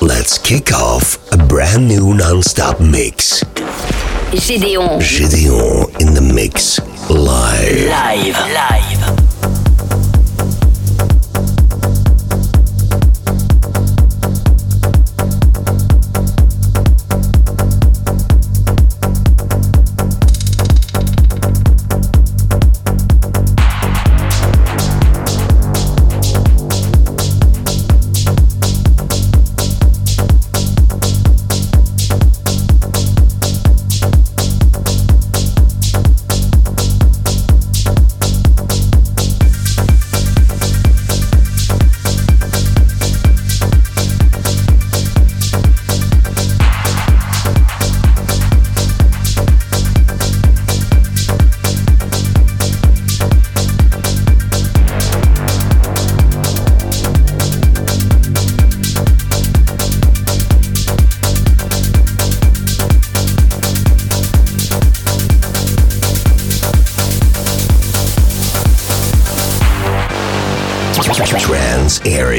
Let's kick off a brand new non-stop mix. Gédéon. Gideon in the mix live. Live. Live.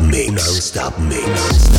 Mix. Non-stop mix. Non-stop mix.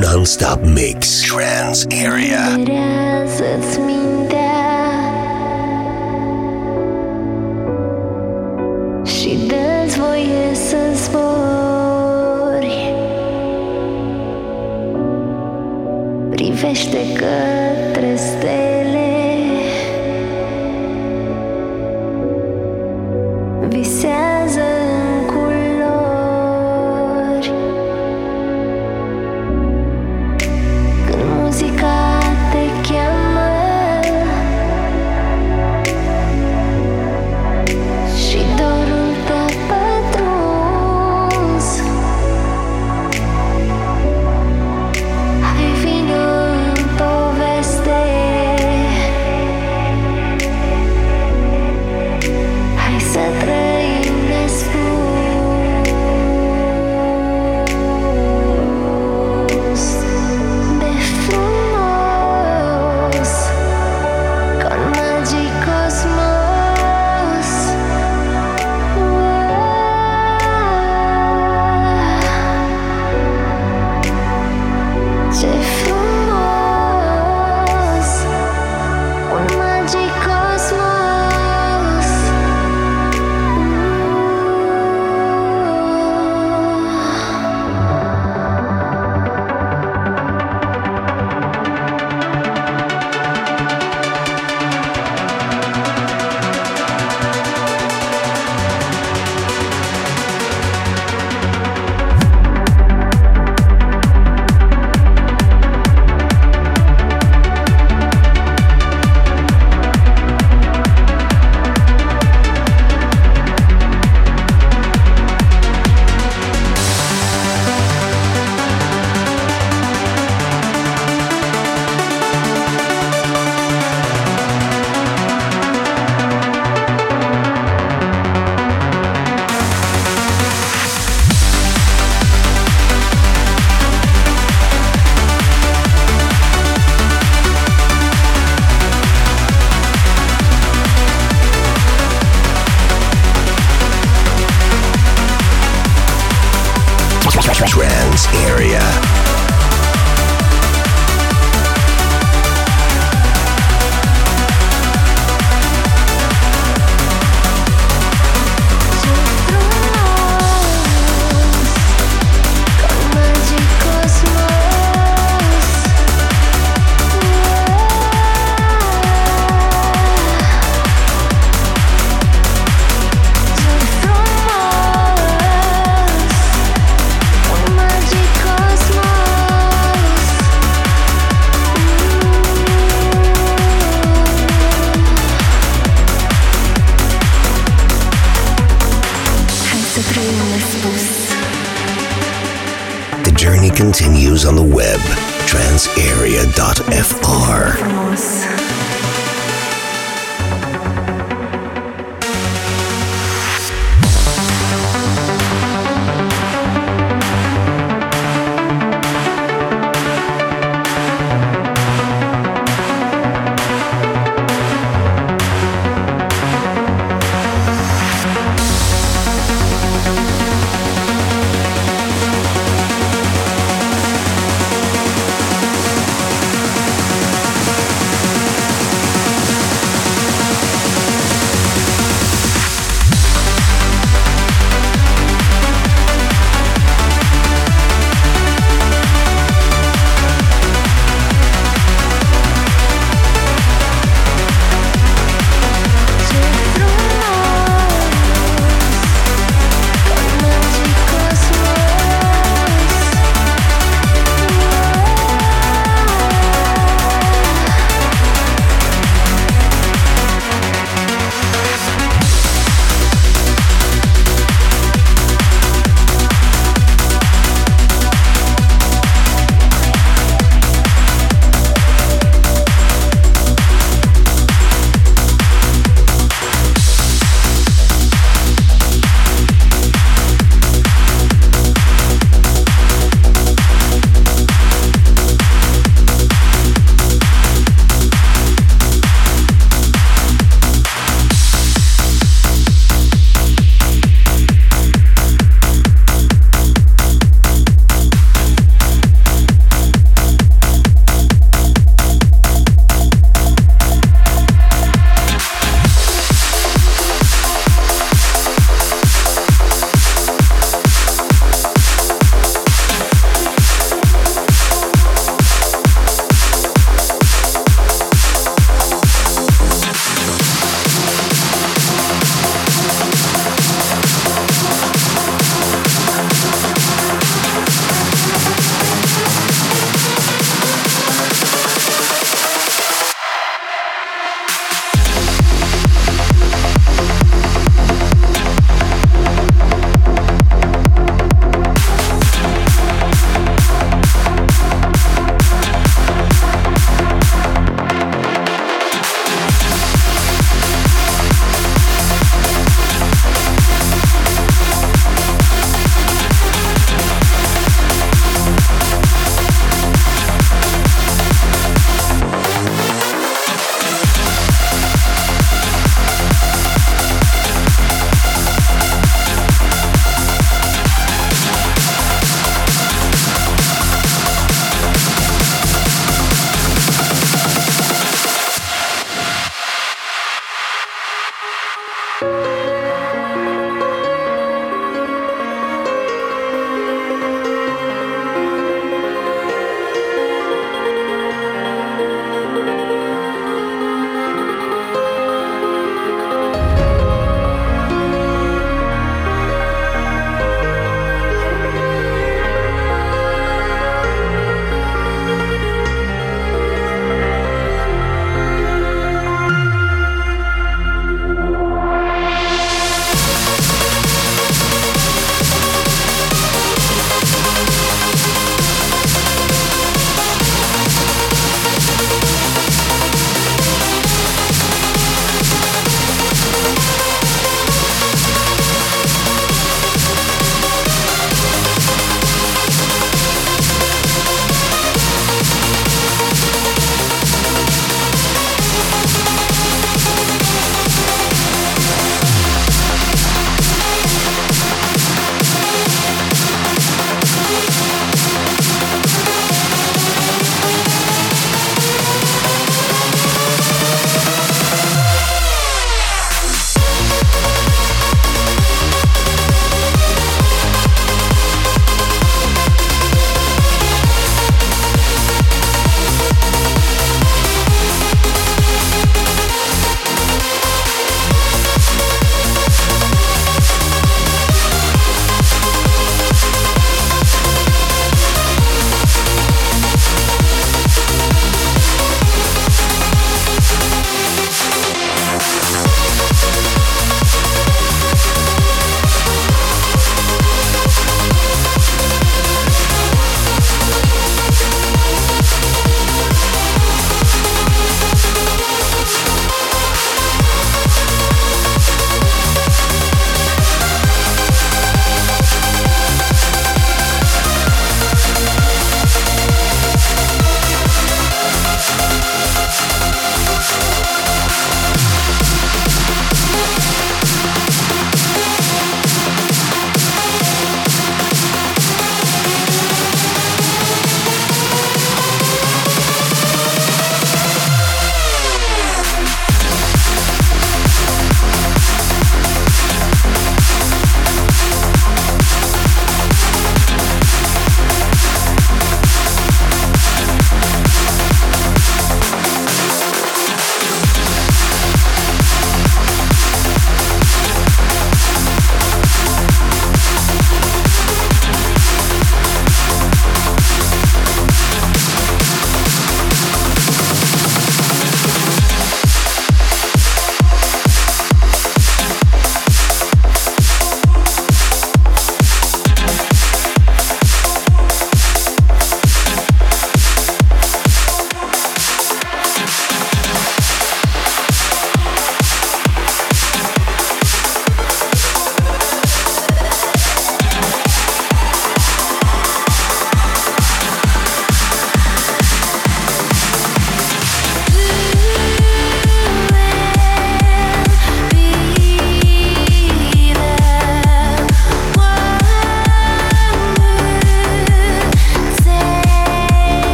Non-stop mix. Trance area.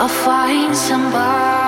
I'll find somebody.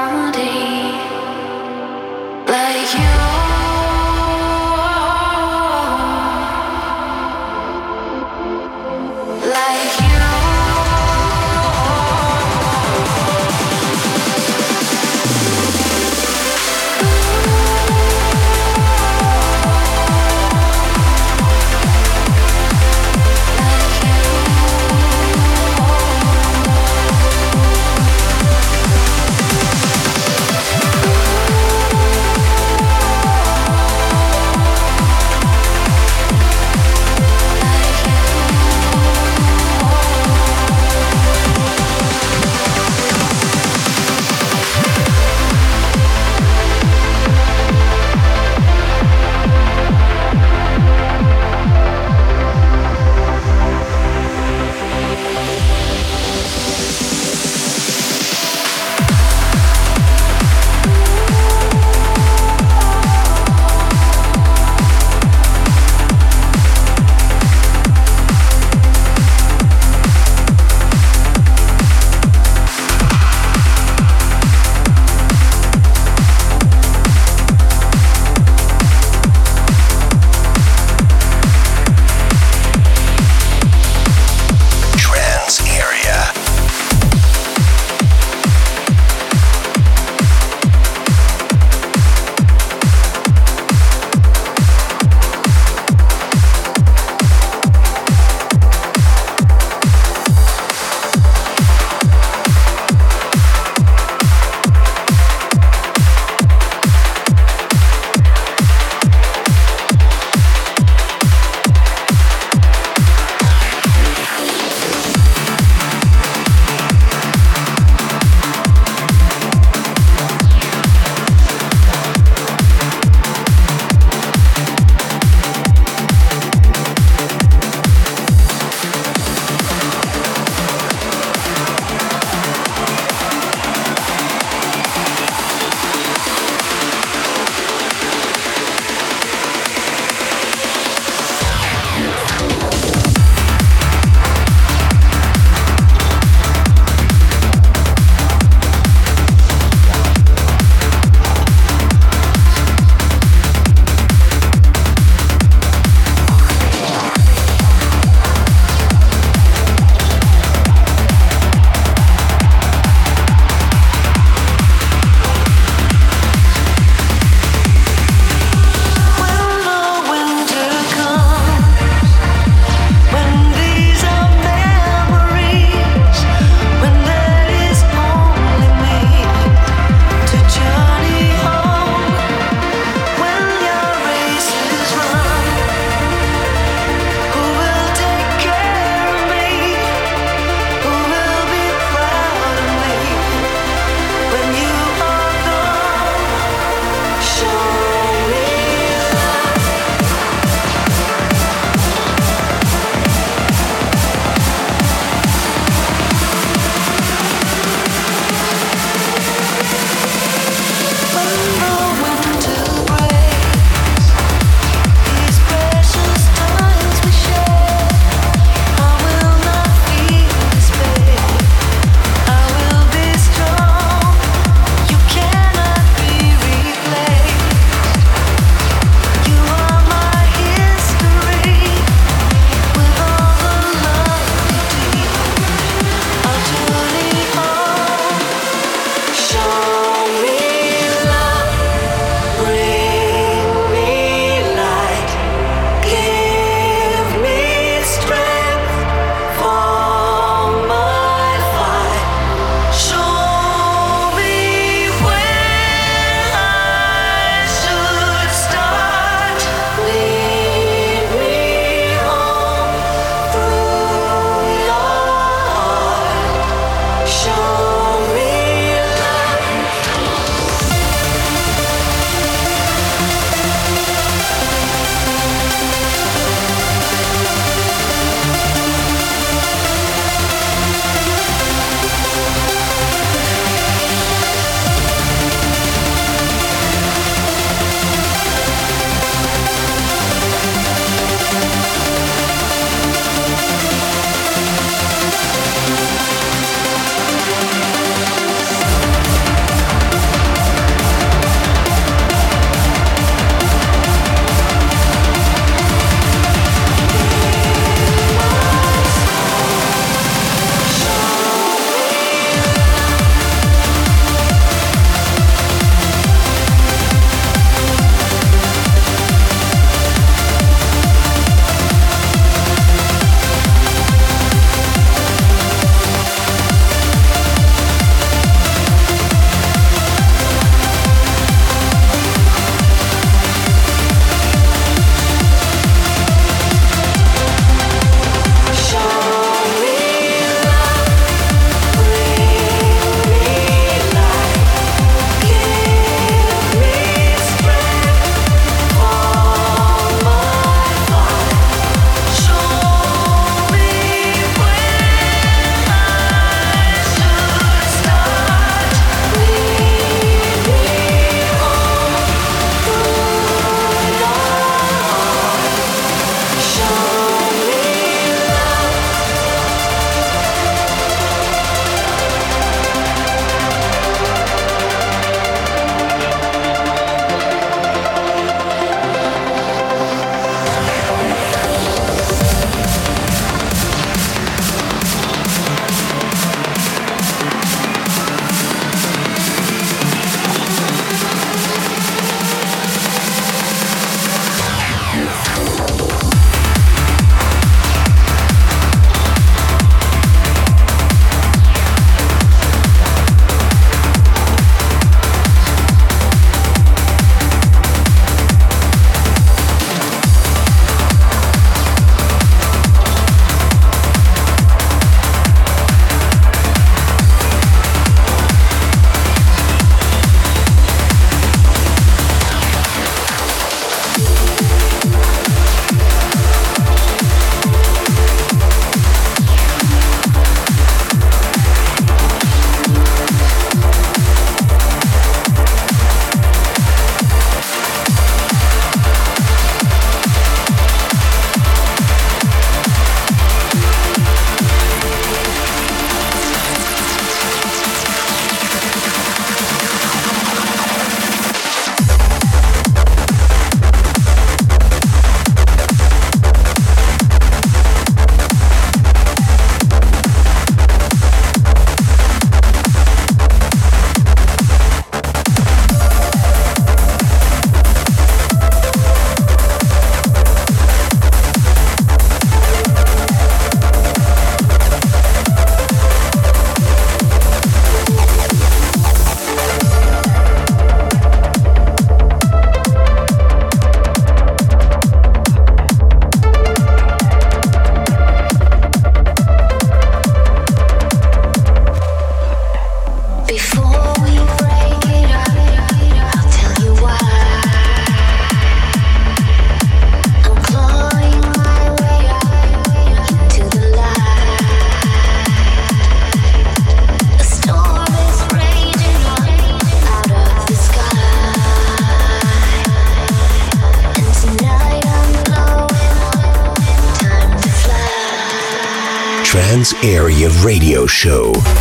Radio Show.